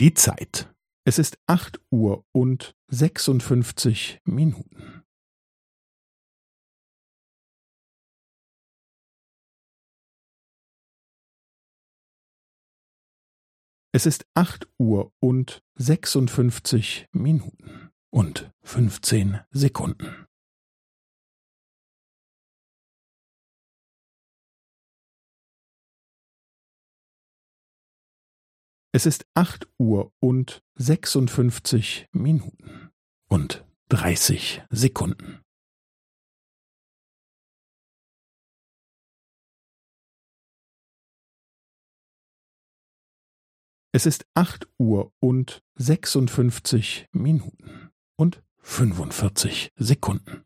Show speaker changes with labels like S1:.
S1: Die Zeit. Es ist acht Uhr und sechsundfünfzig Minuten. Es ist acht Uhr und sechsundfünfzig Minuten und fünfzehn Sekunden. Es ist acht Uhr und sechsundfünfzig Minuten und dreißig Sekunden. Es ist acht Uhr und sechsundfünfzig Minuten und fünfundvierzig Sekunden.